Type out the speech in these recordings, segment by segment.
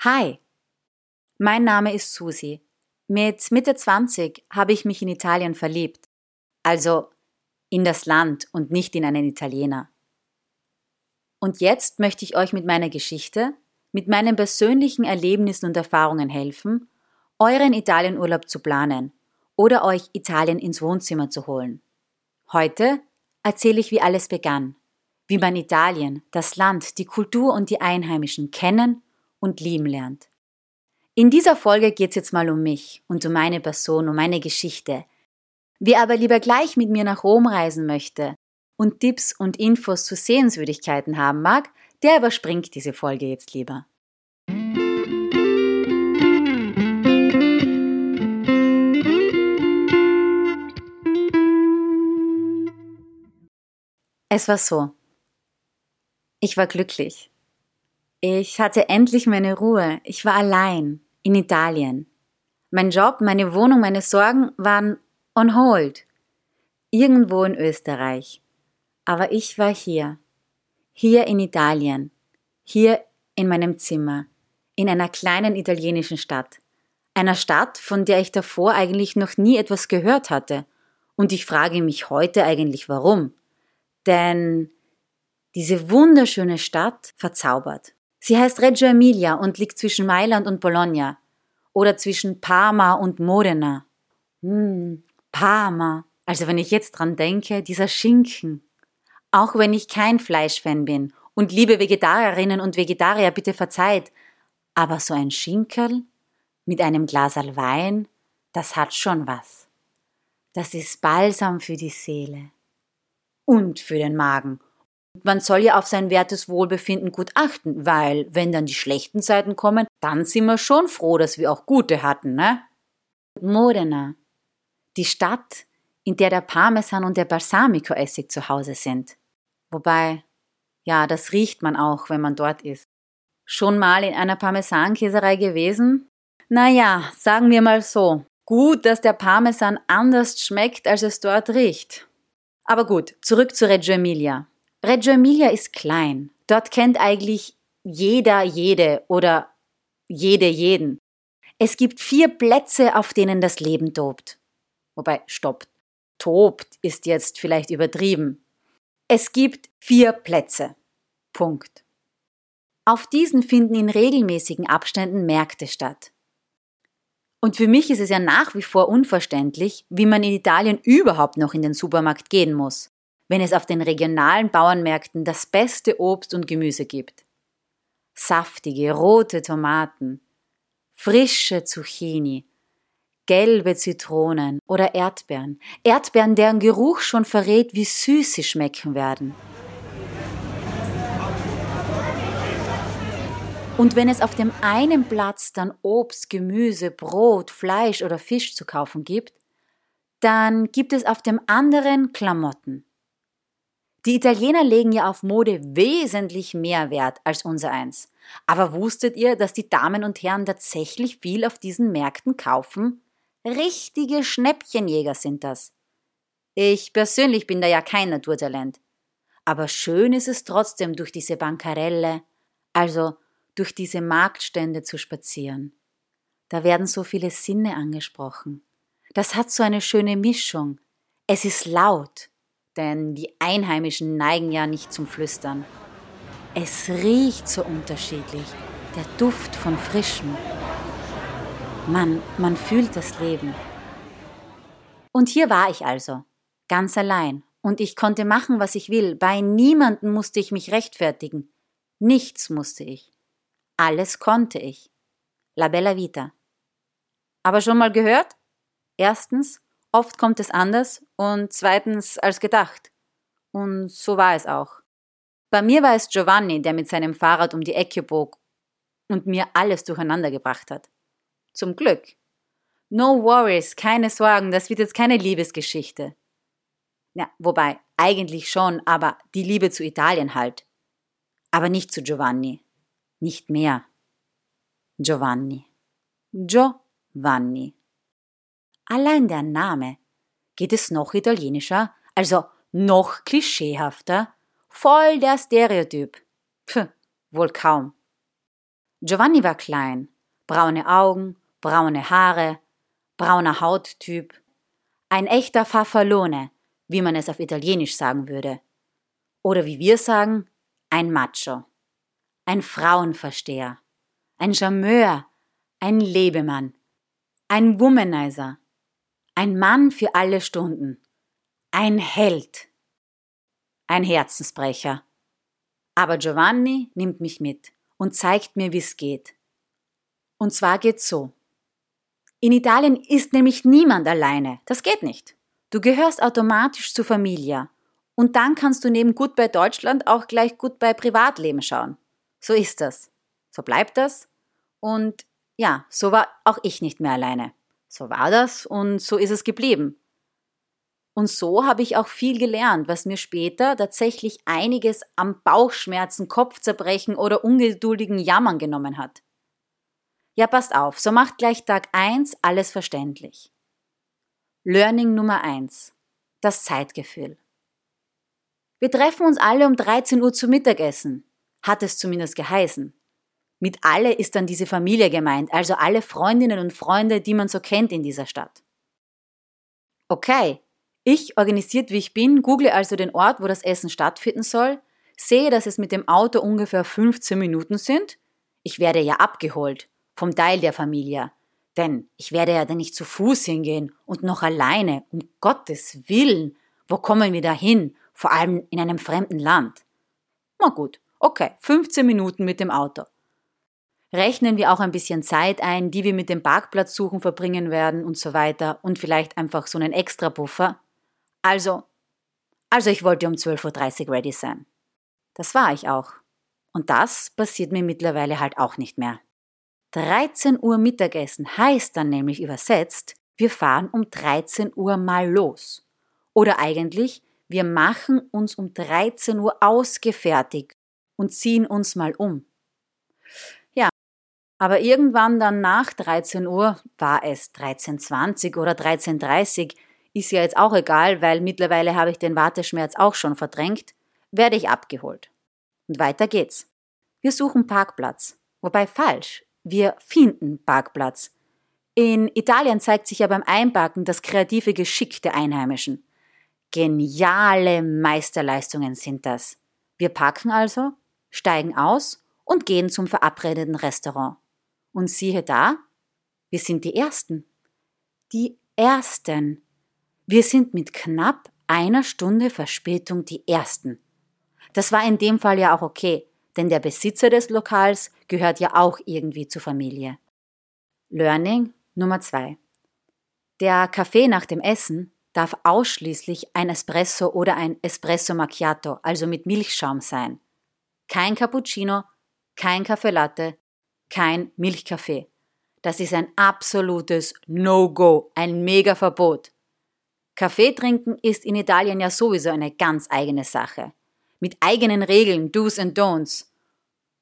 Hi, mein Name ist Susi. Mit Mitte 20 habe ich mich in Italien verliebt. Also in das Land und nicht in einen Italiener. Und jetzt möchte ich euch mit meiner Geschichte, mit meinen persönlichen Erlebnissen und Erfahrungen helfen, euren Italienurlaub zu planen oder euch Italien ins Wohnzimmer zu holen. Heute erzähle ich, wie alles begann, wie man Italien, das Land, die Kultur und die Einheimischen kennen und lieben lernt. In dieser Folge geht es jetzt mal um mich und um meine Person, um meine Geschichte. Wer aber lieber gleich mit mir nach Rom reisen möchte und Tipps und Infos zu Sehenswürdigkeiten haben mag, der überspringt diese Folge jetzt lieber. Es war so. Ich war glücklich. Ich hatte endlich meine Ruhe. Ich war allein in Italien. Mein Job, meine Wohnung, meine Sorgen waren on hold. Irgendwo in Österreich. Aber ich war hier. Hier in Italien. Hier in meinem Zimmer. In einer kleinen italienischen Stadt. Einer Stadt, von der ich davor eigentlich noch nie etwas gehört hatte. Und ich frage mich heute eigentlich warum. Denn diese wunderschöne Stadt verzaubert. Sie heißt Reggio Emilia und liegt zwischen Mailand und Bologna oder zwischen Parma und Modena. Hm, Parma. Also wenn ich jetzt dran denke, dieser Schinken. Auch wenn ich kein Fleischfan bin und liebe Vegetarierinnen und Vegetarier, bitte verzeiht. Aber so ein Schinkel mit einem Glas Wein, das hat schon was. Das ist Balsam für die Seele. Und für den Magen man soll ja auf sein wertes Wohlbefinden gut achten, weil wenn dann die schlechten Zeiten kommen, dann sind wir schon froh, dass wir auch gute hatten, ne? Modena, die Stadt, in der der Parmesan und der Balsamico-Essig zu Hause sind. Wobei, ja, das riecht man auch, wenn man dort ist. Schon mal in einer Parmesankäserei gewesen? Naja, sagen wir mal so. Gut, dass der Parmesan anders schmeckt, als es dort riecht. Aber gut, zurück zu Reggio Emilia. Reggio Emilia ist klein. Dort kennt eigentlich jeder jede oder jede jeden. Es gibt vier Plätze, auf denen das Leben tobt. Wobei, stoppt. Tobt ist jetzt vielleicht übertrieben. Es gibt vier Plätze. Punkt. Auf diesen finden in regelmäßigen Abständen Märkte statt. Und für mich ist es ja nach wie vor unverständlich, wie man in Italien überhaupt noch in den Supermarkt gehen muss wenn es auf den regionalen Bauernmärkten das beste Obst und Gemüse gibt. Saftige, rote Tomaten, frische Zucchini, gelbe Zitronen oder Erdbeeren. Erdbeeren, deren Geruch schon verrät, wie süß sie schmecken werden. Und wenn es auf dem einen Platz dann Obst, Gemüse, Brot, Fleisch oder Fisch zu kaufen gibt, dann gibt es auf dem anderen Klamotten. Die Italiener legen ja auf Mode wesentlich mehr Wert als unser eins. Aber wusstet ihr, dass die Damen und Herren tatsächlich viel auf diesen Märkten kaufen? Richtige Schnäppchenjäger sind das. Ich persönlich bin da ja kein Naturtalent. Aber schön ist es trotzdem, durch diese Bankarelle, also durch diese Marktstände zu spazieren. Da werden so viele Sinne angesprochen. Das hat so eine schöne Mischung. Es ist laut, denn die Einheimischen neigen ja nicht zum Flüstern. Es riecht so unterschiedlich, der Duft von Frischem. Man, man fühlt das Leben. Und hier war ich also, ganz allein, und ich konnte machen, was ich will. Bei niemanden musste ich mich rechtfertigen. Nichts musste ich. Alles konnte ich. La bella vita. Aber schon mal gehört? Erstens, Oft kommt es anders und zweitens als gedacht. Und so war es auch. Bei mir war es Giovanni, der mit seinem Fahrrad um die Ecke bog und mir alles durcheinander gebracht hat. Zum Glück. No worries, keine Sorgen, das wird jetzt keine Liebesgeschichte. Ja, wobei, eigentlich schon, aber die Liebe zu Italien halt. Aber nicht zu Giovanni. Nicht mehr. Giovanni. Giovanni. Allein der Name. Geht es noch italienischer? Also noch klischeehafter? Voll der Stereotyp. Puh, wohl kaum. Giovanni war klein, braune Augen, braune Haare, brauner Hauttyp, ein echter Farfallone, wie man es auf Italienisch sagen würde. Oder wie wir sagen, ein Macho, ein Frauenversteher, ein Charmeur, ein Lebemann, ein Womanizer, ein Mann für alle Stunden, ein Held, ein Herzensbrecher. Aber Giovanni nimmt mich mit und zeigt mir, wie es geht. Und zwar geht's so. In Italien ist nämlich niemand alleine. Das geht nicht. Du gehörst automatisch zur Familie. Und dann kannst du neben gut bei Deutschland auch gleich gut bei Privatleben schauen. So ist das. So bleibt das. Und ja, so war auch ich nicht mehr alleine. So war das und so ist es geblieben. Und so habe ich auch viel gelernt, was mir später tatsächlich einiges am Bauchschmerzen, Kopfzerbrechen oder ungeduldigen Jammern genommen hat. Ja, passt auf, so macht gleich Tag 1 alles verständlich. Learning Nummer 1. Das Zeitgefühl. Wir treffen uns alle um 13 Uhr zu Mittagessen, hat es zumindest geheißen. Mit alle ist dann diese Familie gemeint, also alle Freundinnen und Freunde, die man so kennt in dieser Stadt. Okay, ich, organisiert wie ich bin, google also den Ort, wo das Essen stattfinden soll, sehe, dass es mit dem Auto ungefähr 15 Minuten sind. Ich werde ja abgeholt vom Teil der Familie. Denn ich werde ja dann nicht zu Fuß hingehen und noch alleine, um Gottes Willen. Wo kommen wir da hin? Vor allem in einem fremden Land. Na gut, okay, 15 Minuten mit dem Auto. Rechnen wir auch ein bisschen Zeit ein, die wir mit dem Parkplatzsuchen verbringen werden und so weiter und vielleicht einfach so einen extra Puffer. Also, also ich wollte um 12.30 Uhr ready sein. Das war ich auch. Und das passiert mir mittlerweile halt auch nicht mehr. 13 Uhr Mittagessen heißt dann nämlich übersetzt, wir fahren um 13 Uhr mal los. Oder eigentlich, wir machen uns um 13 Uhr ausgefertigt und ziehen uns mal um. Aber irgendwann dann nach 13 Uhr, war es 13.20 oder 13.30 ist ja jetzt auch egal, weil mittlerweile habe ich den Warteschmerz auch schon verdrängt, werde ich abgeholt. Und weiter geht's. Wir suchen Parkplatz. Wobei falsch, wir finden Parkplatz. In Italien zeigt sich ja beim Einparken das kreative Geschick der Einheimischen. Geniale Meisterleistungen sind das. Wir parken also, steigen aus und gehen zum verabredeten Restaurant. Und siehe da, wir sind die Ersten. Die Ersten. Wir sind mit knapp einer Stunde Verspätung die Ersten. Das war in dem Fall ja auch okay, denn der Besitzer des Lokals gehört ja auch irgendwie zur Familie. Learning Nummer zwei: Der Kaffee nach dem Essen darf ausschließlich ein Espresso oder ein Espresso Macchiato, also mit Milchschaum sein. Kein Cappuccino, kein Kaffee Latte, kein Milchkaffee. Das ist ein absolutes No-Go, ein Mega-Verbot. Kaffee trinken ist in Italien ja sowieso eine ganz eigene Sache mit eigenen Regeln, Do's and Don'ts.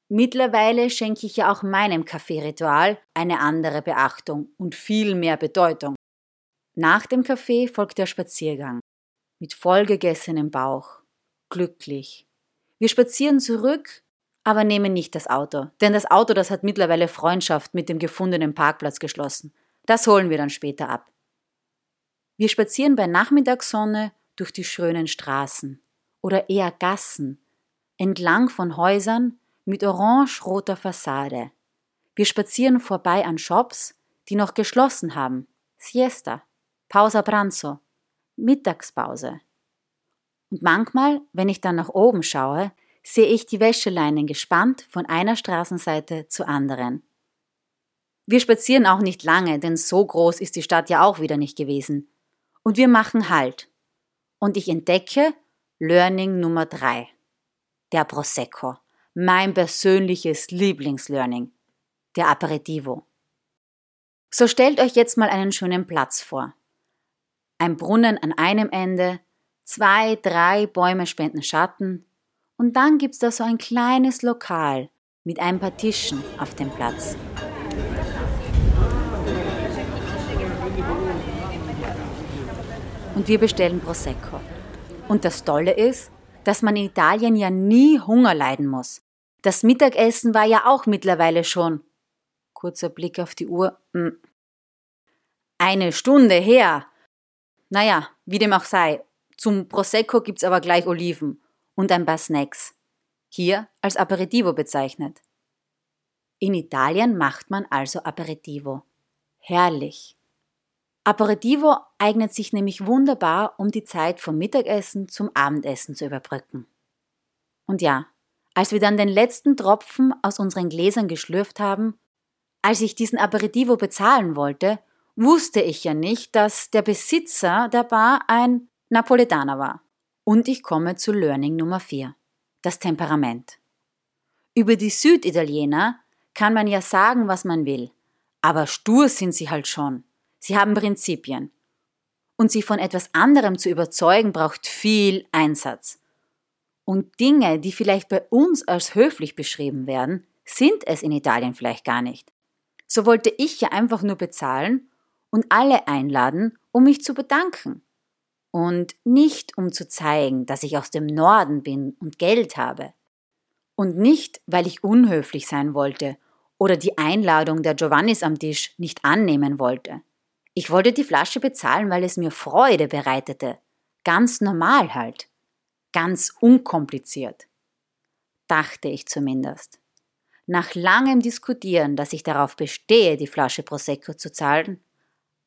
Mittlerweile schenke ich ja auch meinem Kaffeeritual eine andere Beachtung und viel mehr Bedeutung. Nach dem Kaffee folgt der Spaziergang. Mit vollgegessenem Bauch. Glücklich. Wir spazieren zurück, aber nehmen nicht das Auto. Denn das Auto, das hat mittlerweile Freundschaft mit dem gefundenen Parkplatz geschlossen. Das holen wir dann später ab. Wir spazieren bei Nachmittagssonne durch die schönen Straßen oder eher Gassen, entlang von Häusern mit orange-roter Fassade. Wir spazieren vorbei an Shops, die noch geschlossen haben. Siesta, Pausa pranzo, Mittagspause. Und manchmal, wenn ich dann nach oben schaue, sehe ich die Wäscheleinen gespannt von einer Straßenseite zur anderen. Wir spazieren auch nicht lange, denn so groß ist die Stadt ja auch wieder nicht gewesen. Und wir machen Halt. Und ich entdecke, Learning Nummer drei. Der Prosecco. Mein persönliches Lieblingslearning. Der Aperitivo. So stellt euch jetzt mal einen schönen Platz vor. Ein Brunnen an einem Ende, zwei, drei Bäume spenden Schatten und dann gibt's da so ein kleines Lokal mit ein paar Tischen auf dem Platz. Und wir bestellen Prosecco. Und das Tolle ist, dass man in Italien ja nie Hunger leiden muss. Das Mittagessen war ja auch mittlerweile schon. Kurzer Blick auf die Uhr. Hm. Eine Stunde her. Naja, wie dem auch sei. Zum Prosecco gibt's aber gleich Oliven und ein paar Snacks. Hier als Aperitivo bezeichnet. In Italien macht man also Aperitivo. Herrlich. Aperitivo eignet sich nämlich wunderbar, um die Zeit vom Mittagessen zum Abendessen zu überbrücken. Und ja, als wir dann den letzten Tropfen aus unseren Gläsern geschlürft haben, als ich diesen Aperitivo bezahlen wollte, wusste ich ja nicht, dass der Besitzer der Bar ein Napoletaner war. Und ich komme zu Learning Nummer 4. Das Temperament. Über die Süditaliener kann man ja sagen, was man will. Aber stur sind sie halt schon. Sie haben Prinzipien. Und sie von etwas anderem zu überzeugen, braucht viel Einsatz. Und Dinge, die vielleicht bei uns als höflich beschrieben werden, sind es in Italien vielleicht gar nicht. So wollte ich ja einfach nur bezahlen und alle einladen, um mich zu bedanken. Und nicht um zu zeigen, dass ich aus dem Norden bin und Geld habe. Und nicht, weil ich unhöflich sein wollte oder die Einladung der Giovannis am Tisch nicht annehmen wollte. Ich wollte die Flasche bezahlen, weil es mir Freude bereitete. Ganz normal halt. Ganz unkompliziert. Dachte ich zumindest. Nach langem Diskutieren, dass ich darauf bestehe, die Flasche Prosecco zu zahlen,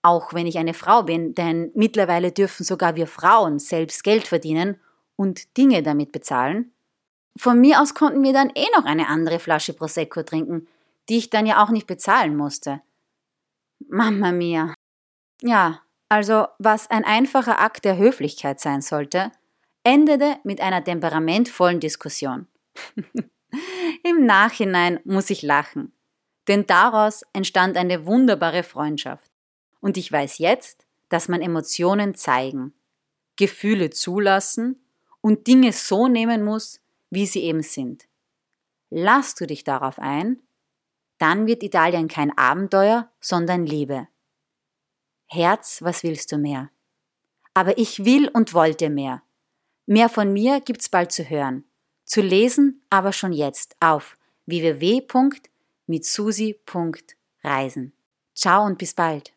auch wenn ich eine Frau bin, denn mittlerweile dürfen sogar wir Frauen selbst Geld verdienen und Dinge damit bezahlen. Von mir aus konnten wir dann eh noch eine andere Flasche Prosecco trinken, die ich dann ja auch nicht bezahlen musste. Mama mia. Ja, also was ein einfacher Akt der Höflichkeit sein sollte, endete mit einer temperamentvollen Diskussion. Im Nachhinein muss ich lachen, denn daraus entstand eine wunderbare Freundschaft. Und ich weiß jetzt, dass man Emotionen zeigen, Gefühle zulassen und Dinge so nehmen muss, wie sie eben sind. Lass du dich darauf ein dann wird Italien kein Abenteuer, sondern Liebe. Herz, was willst du mehr? Aber ich will und wollte mehr. Mehr von mir gibt's bald zu hören. Zu lesen aber schon jetzt auf www.mitsusi.reisen. Ciao und bis bald.